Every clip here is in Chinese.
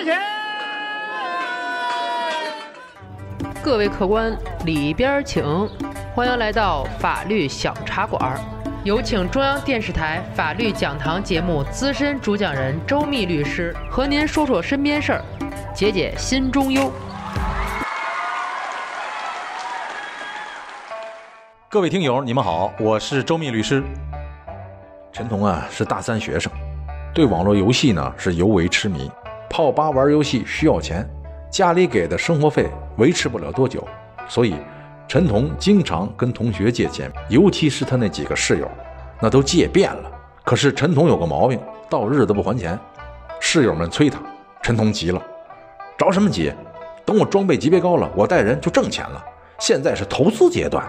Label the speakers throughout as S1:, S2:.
S1: 的钱。
S2: 各位客官，里边请，欢迎来到法律小茶馆。有请中央电视台法律讲堂节目资深主讲人周密律师和您说说身边事儿，解解心中忧。
S3: 各位听友，你们好，我是周密律师。陈彤啊是大三学生，对网络游戏呢是尤为痴迷。泡吧玩游戏需要钱，家里给的生活费维持不了多久，所以陈彤经常跟同学借钱，尤其是他那几个室友，那都借遍了。可是陈彤有个毛病，到日子不还钱，室友们催他，陈彤急了，着什么急？等我装备级别高了，我带人就挣钱了。现在是投资阶段，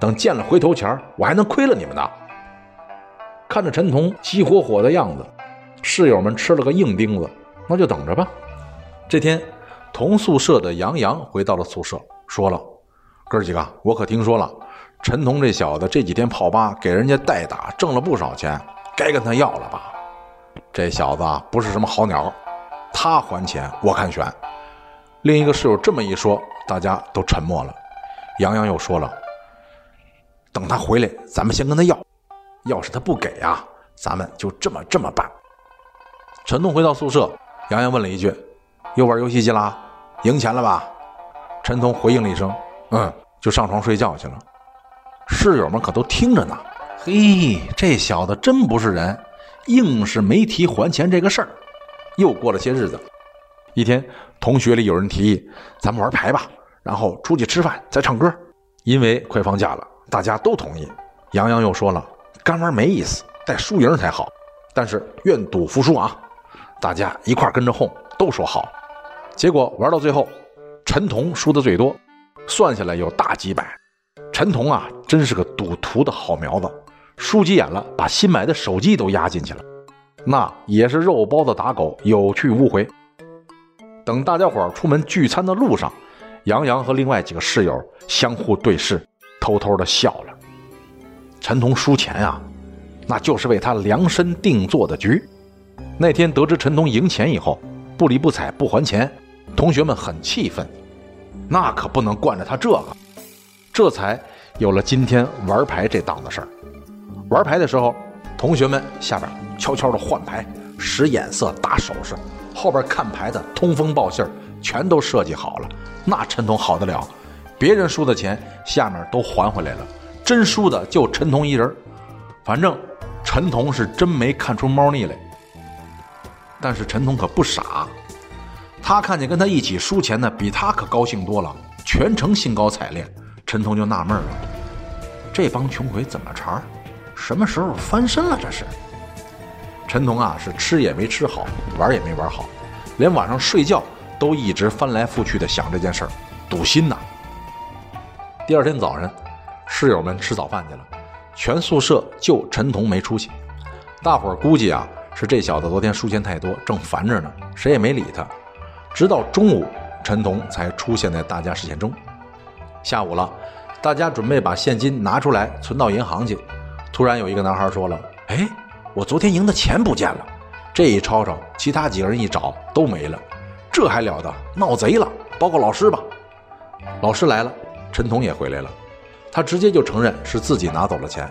S3: 等见了回头钱，我还能亏了你们呢。看着陈彤急火火的样子，室友们吃了个硬钉子，那就等着吧。这天，同宿舍的杨洋回到了宿舍，说了。哥几个，我可听说了，陈彤这小子这几天泡吧给人家代打，挣了不少钱，该跟他要了吧？这小子不是什么好鸟，他还钱我看悬。另一个室友这么一说，大家都沉默了。杨洋又说了：“等他回来，咱们先跟他要。要是他不给啊，咱们就这么这么办。”陈彤回到宿舍，杨洋问了一句：“又玩游戏机啦？赢钱了吧？”陈彤回应了一声。嗯，就上床睡觉去了。室友们可都听着呢。嘿，这小子真不是人，硬是没提还钱这个事儿。又过了些日子，一天，同学里有人提议，咱们玩牌吧，然后出去吃饭，再唱歌。因为快放假了，大家都同意。杨洋又说了，干玩没意思，带输赢才好。但是愿赌服输啊！大家一块跟着哄，都说好。结果玩到最后，陈彤输的最多。算下来有大几百，陈彤啊，真是个赌徒的好苗子，输急眼了，把新买的手机都压进去了，那也是肉包子打狗，有去无回。等大家伙出门聚餐的路上，杨洋和另外几个室友相互对视，偷偷的笑了。陈彤输钱啊，那就是为他量身定做的局。那天得知陈彤赢钱以后，不理不睬不还钱，同学们很气愤。那可不能惯着他这个，这才有了今天玩牌这档子事儿。玩牌的时候，同学们下边悄悄的换牌、使眼色、打手势，后边看牌的通风报信儿，全都设计好了。那陈彤好得了，别人输的钱下面都还回来了，真输的就陈彤一人。反正陈彤是真没看出猫腻来。但是陈彤可不傻。他看见跟他一起输钱的比他可高兴多了，全程兴高采烈。陈彤就纳闷了：这帮穷鬼怎么茬？什么时候翻身了？这是。陈彤啊，是吃也没吃好，玩也没玩好，连晚上睡觉都一直翻来覆去的想这件事儿，堵心呐。第二天早晨，室友们吃早饭去了，全宿舍就陈彤没出息。大伙儿估计啊，是这小子昨天输钱太多，正烦着呢，谁也没理他。直到中午，陈彤才出现在大家视线中。下午了，大家准备把现金拿出来存到银行去。突然有一个男孩说了：“哎，我昨天赢的钱不见了！”这一吵吵，其他几个人一找都没了。这还了得？闹贼了！报告老师吧。老师来了，陈彤也回来了。他直接就承认是自己拿走了钱，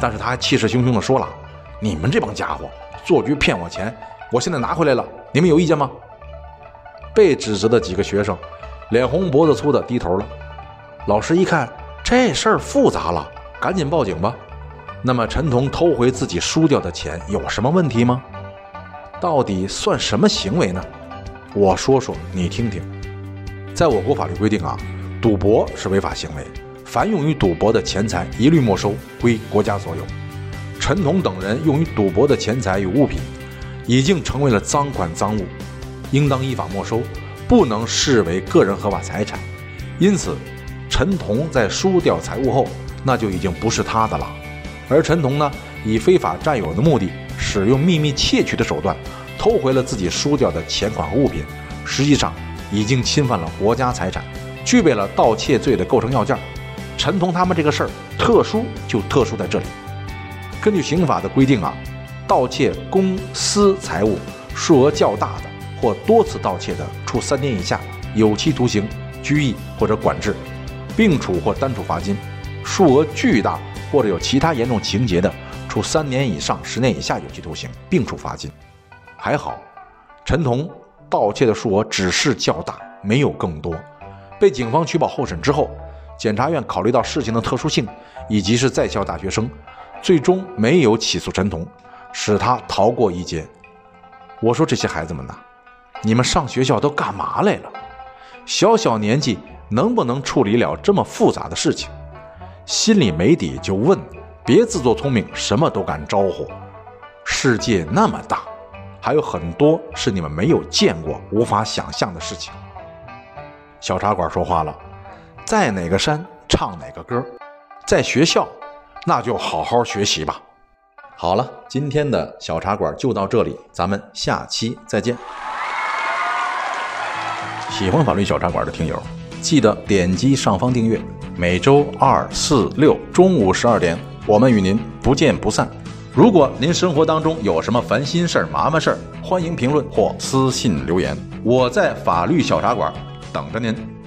S3: 但是他还气势汹汹地说了：“你们这帮家伙做局骗我钱，我现在拿回来了，你们有意见吗？”被指责的几个学生，脸红脖子粗的低头了。老师一看这事儿复杂了，赶紧报警吧。那么陈彤偷回自己输掉的钱有什么问题吗？到底算什么行为呢？我说说你听听。在我国法律规定啊，赌博是违法行为，凡用于赌博的钱财一律没收，归国家所有。陈彤等人用于赌博的钱财与物品，已经成为了赃款赃物。应当依法没收，不能视为个人合法财产。因此，陈彤在输掉财物后，那就已经不是他的了。而陈彤呢，以非法占有的目的，使用秘密窃取的手段，偷回了自己输掉的钱款和物品，实际上已经侵犯了国家财产，具备了盗窃罪的构成要件。陈彤他们这个事儿特殊，就特殊在这里。根据刑法的规定啊，盗窃公私财物数额较大的。或多次盗窃的，处三年以下有期徒刑、拘役或者管制，并处或单处罚金；数额巨大或者有其他严重情节的，处三年以上十年以下有期徒刑，并处罚金。还好，陈彤盗窃的数额只是较大，没有更多。被警方取保候审之后，检察院考虑到事情的特殊性，以及是在校大学生，最终没有起诉陈彤，使他逃过一劫。我说这些孩子们呐，你们上学校都干嘛来了？小小年纪能不能处理了这么复杂的事情？心里没底就问，别自作聪明，什么都敢招呼。世界那么大，还有很多是你们没有见过、无法想象的事情。小茶馆说话了，在哪个山唱哪个歌，在学校，那就好好学习吧。好了，今天的小茶馆就到这里，咱们下期再见。喜欢法律小茶馆的听友，记得点击上方订阅。每周二、四、六中午十二点，我们与您不见不散。如果您生活当中有什么烦心事儿、麻烦事儿，欢迎评论或私信留言，我在法律小茶馆等着您。